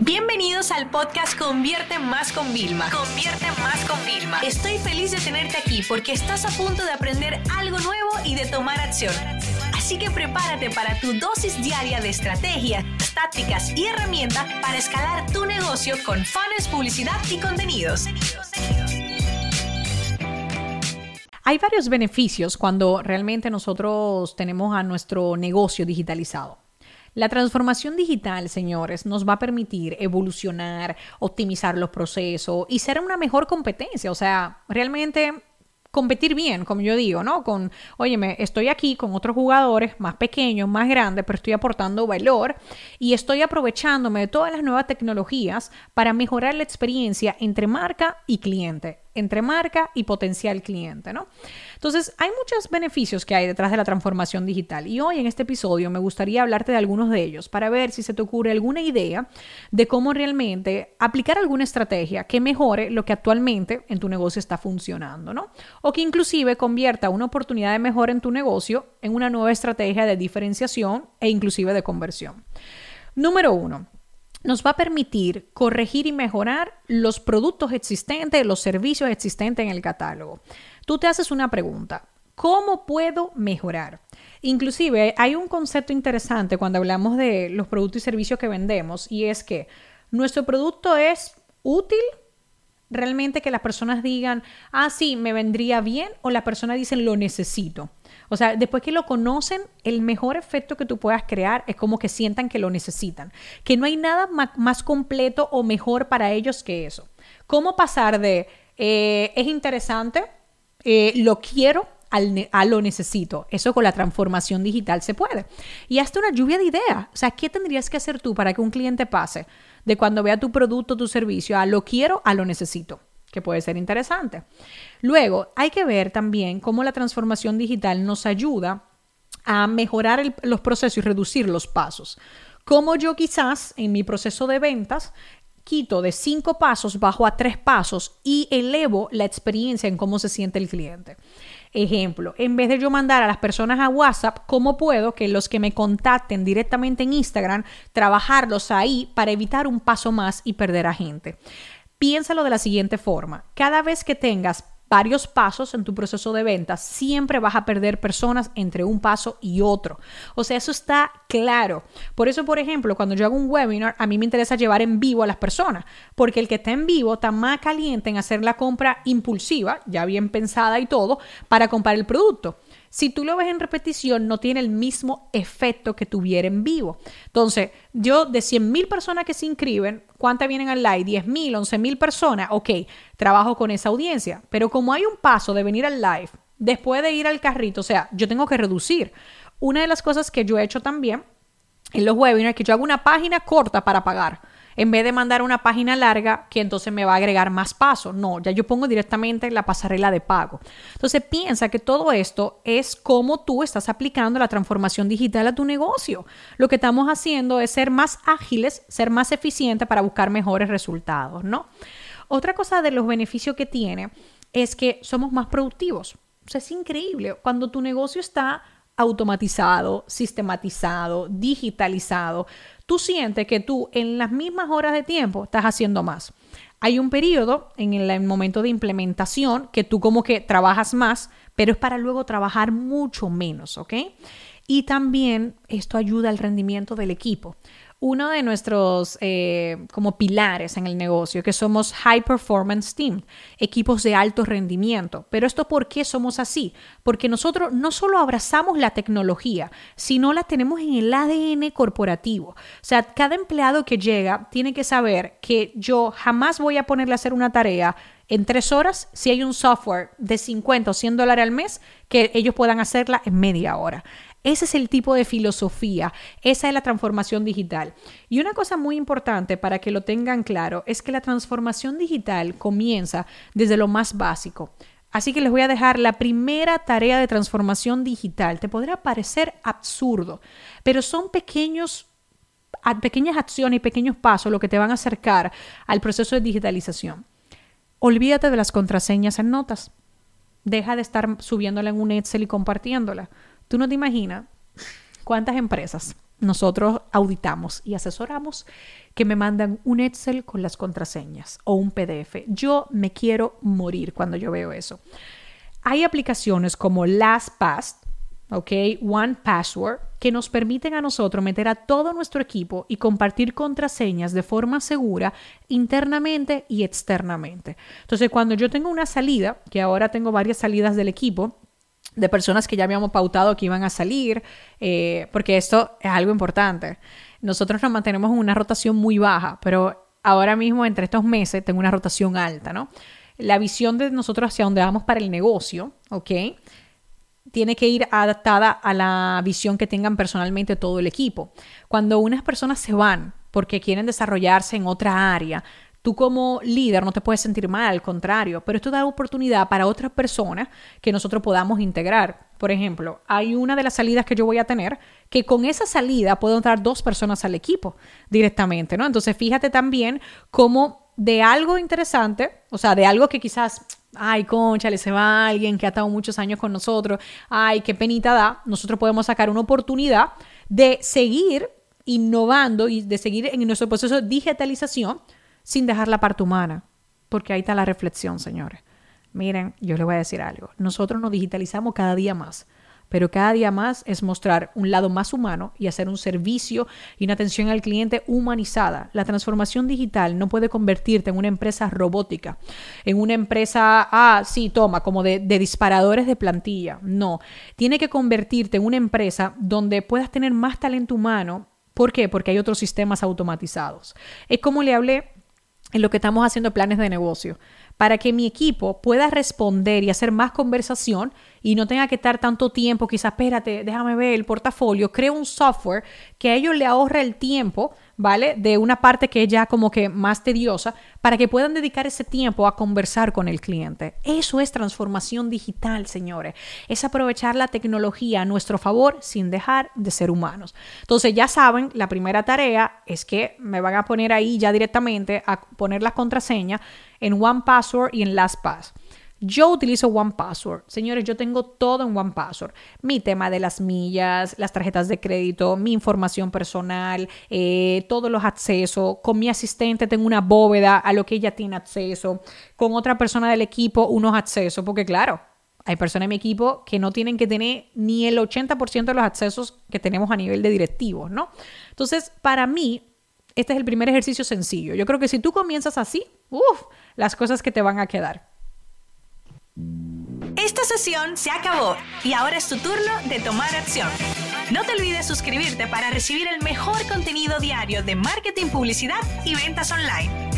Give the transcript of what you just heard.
Bienvenidos al podcast Convierte Más con Vilma. Convierte Más con Vilma. Estoy feliz de tenerte aquí porque estás a punto de aprender algo nuevo y de tomar acción. Así que prepárate para tu dosis diaria de estrategias, tácticas y herramientas para escalar tu negocio con fans, publicidad y contenidos. Hay varios beneficios cuando realmente nosotros tenemos a nuestro negocio digitalizado. La transformación digital, señores, nos va a permitir evolucionar, optimizar los procesos y ser una mejor competencia. O sea, realmente competir bien, como yo digo, ¿no? Con, óyeme, estoy aquí con otros jugadores más pequeños, más grandes, pero estoy aportando valor y estoy aprovechándome de todas las nuevas tecnologías para mejorar la experiencia entre marca y cliente entre marca y potencial cliente, ¿no? Entonces, hay muchos beneficios que hay detrás de la transformación digital y hoy en este episodio me gustaría hablarte de algunos de ellos para ver si se te ocurre alguna idea de cómo realmente aplicar alguna estrategia que mejore lo que actualmente en tu negocio está funcionando, ¿no? O que inclusive convierta una oportunidad de mejora en tu negocio en una nueva estrategia de diferenciación e inclusive de conversión. Número uno, nos va a permitir corregir y mejorar los productos existentes, los servicios existentes en el catálogo. Tú te haces una pregunta, ¿cómo puedo mejorar? Inclusive hay un concepto interesante cuando hablamos de los productos y servicios que vendemos y es que nuestro producto es útil realmente que las personas digan, ah, sí, me vendría bien, o la persona dice, lo necesito. O sea, después que lo conocen, el mejor efecto que tú puedas crear es como que sientan que lo necesitan, que no hay nada más completo o mejor para ellos que eso. ¿Cómo pasar de eh, es interesante, eh, lo quiero, a lo necesito. Eso con la transformación digital se puede. Y hasta una lluvia de ideas. O sea, ¿qué tendrías que hacer tú para que un cliente pase de cuando vea tu producto, tu servicio, a lo quiero, a lo necesito? Que puede ser interesante. Luego, hay que ver también cómo la transformación digital nos ayuda a mejorar los procesos y reducir los pasos. Como yo quizás en mi proceso de ventas quito de cinco pasos, bajo a tres pasos y elevo la experiencia en cómo se siente el cliente. Ejemplo, en vez de yo mandar a las personas a WhatsApp, ¿cómo puedo que los que me contacten directamente en Instagram, trabajarlos ahí para evitar un paso más y perder a gente? Piénsalo de la siguiente forma. Cada vez que tengas varios pasos en tu proceso de ventas, siempre vas a perder personas entre un paso y otro. O sea, eso está claro. Por eso, por ejemplo, cuando yo hago un webinar, a mí me interesa llevar en vivo a las personas, porque el que está en vivo está más caliente en hacer la compra impulsiva, ya bien pensada y todo, para comprar el producto. Si tú lo ves en repetición, no tiene el mismo efecto que tuviera en vivo. Entonces, yo de 100 mil personas que se inscriben, ¿cuántas vienen al live? 10 mil, 11 mil personas. Ok, trabajo con esa audiencia. Pero como hay un paso de venir al live, después de ir al carrito, o sea, yo tengo que reducir. Una de las cosas que yo he hecho también en los webinars, que yo hago una página corta para pagar en vez de mandar una página larga que entonces me va a agregar más pasos. No, ya yo pongo directamente la pasarela de pago. Entonces piensa que todo esto es cómo tú estás aplicando la transformación digital a tu negocio. Lo que estamos haciendo es ser más ágiles, ser más eficientes para buscar mejores resultados, ¿no? Otra cosa de los beneficios que tiene es que somos más productivos. Es increíble. Cuando tu negocio está automatizado, sistematizado, digitalizado, tú sientes que tú en las mismas horas de tiempo estás haciendo más. Hay un periodo en el, momento de implementación que tú como que trabajas más, pero es para luego trabajar mucho menos, ¿ok? Y también esto ayuda al rendimiento del equipo uno de nuestros eh, como pilares en el negocio, que somos High Performance Team, equipos de alto rendimiento. Pero esto por qué somos así? Porque nosotros no solo abrazamos la tecnología, sino la tenemos en el ADN corporativo. O sea, cada empleado que llega tiene que saber que yo jamás voy a ponerle a hacer una tarea en tres horas si hay un software de 50 o 100 dólares al mes que ellos puedan hacerla en media hora. Ese es el tipo de filosofía, esa es la transformación digital. Y una cosa muy importante para que lo tengan claro es que la transformación digital comienza desde lo más básico. Así que les voy a dejar la primera tarea de transformación digital. Te podrá parecer absurdo, pero son pequeños pequeñas acciones y pequeños pasos lo que te van a acercar al proceso de digitalización. Olvídate de las contraseñas en notas. Deja de estar subiéndola en un Excel y compartiéndola. Tú no te imaginas cuántas empresas nosotros auditamos y asesoramos que me mandan un Excel con las contraseñas o un PDF. Yo me quiero morir cuando yo veo eso. Hay aplicaciones como LastPass, ¿ok? One que nos permiten a nosotros meter a todo nuestro equipo y compartir contraseñas de forma segura internamente y externamente. Entonces, cuando yo tengo una salida, que ahora tengo varias salidas del equipo, de personas que ya habíamos pautado que iban a salir, eh, porque esto es algo importante. Nosotros nos mantenemos en una rotación muy baja, pero ahora mismo entre estos meses tengo una rotación alta, ¿no? La visión de nosotros hacia dónde vamos para el negocio, ¿ok? Tiene que ir adaptada a la visión que tengan personalmente todo el equipo. Cuando unas personas se van porque quieren desarrollarse en otra área, Tú como líder no te puedes sentir mal, al contrario, pero esto da oportunidad para otras personas que nosotros podamos integrar. Por ejemplo, hay una de las salidas que yo voy a tener que con esa salida puedo entrar dos personas al equipo directamente, ¿no? Entonces, fíjate también cómo de algo interesante, o sea, de algo que quizás, ay, concha, le se va alguien que ha estado muchos años con nosotros, ay, qué penita da, nosotros podemos sacar una oportunidad de seguir innovando y de seguir en nuestro proceso de digitalización sin dejar la parte humana, porque ahí está la reflexión, señores. Miren, yo les voy a decir algo. Nosotros nos digitalizamos cada día más, pero cada día más es mostrar un lado más humano y hacer un servicio y una atención al cliente humanizada. La transformación digital no puede convertirte en una empresa robótica, en una empresa, ah, sí, toma, como de, disparadores de plantilla. No, tiene que convertirte en una empresa donde puedas tener más talento humano. ¿Por qué? Porque hay otros sistemas automatizados. Es como le hablé en lo que estamos haciendo planes de negocio, para que mi equipo pueda responder y hacer más conversación y no tenga que estar tanto tiempo, quizás, espérate, déjame ver el portafolio, creo un software que a ellos le ahorre el tiempo, ¿vale? De una parte que es ya como que más tediosa, para que puedan dedicar ese tiempo a conversar con el cliente. Eso es transformación digital, señores. Es aprovechar la tecnología a nuestro favor sin dejar de ser humanos. Entonces, ya saben, la primera tarea es que me van a poner ahí ya directamente a poner la contraseña en One Password y en LastPass. Yo utilizo One Password. Señores, yo tengo todo en One Password. Mi tema de las millas, las tarjetas de crédito, mi información personal, eh, todos los accesos. Con mi asistente tengo una bóveda a lo que ella tiene acceso. Con otra persona del equipo unos accesos. Porque claro, hay personas en mi equipo que no tienen que tener ni el 80% de los accesos que tenemos a nivel de directivos, ¿no? Entonces, para mí, este es el primer ejercicio sencillo. Yo creo que si tú comienzas así, uff, las cosas que te van a quedar. Esta sesión se acabó y ahora es tu turno de tomar acción. No te olvides suscribirte para recibir el mejor contenido diario de marketing, publicidad y ventas online.